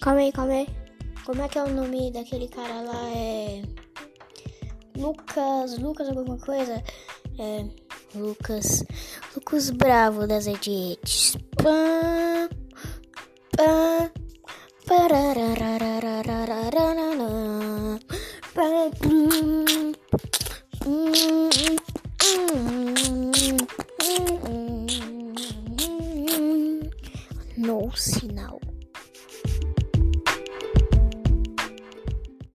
Calma aí, calma aí. Como é que é o nome daquele cara lá? É. Lucas. Lucas alguma coisa? É. Lucas. Lucas Bravo das Ediotes, pã pã, Pam. Pã. no sinal.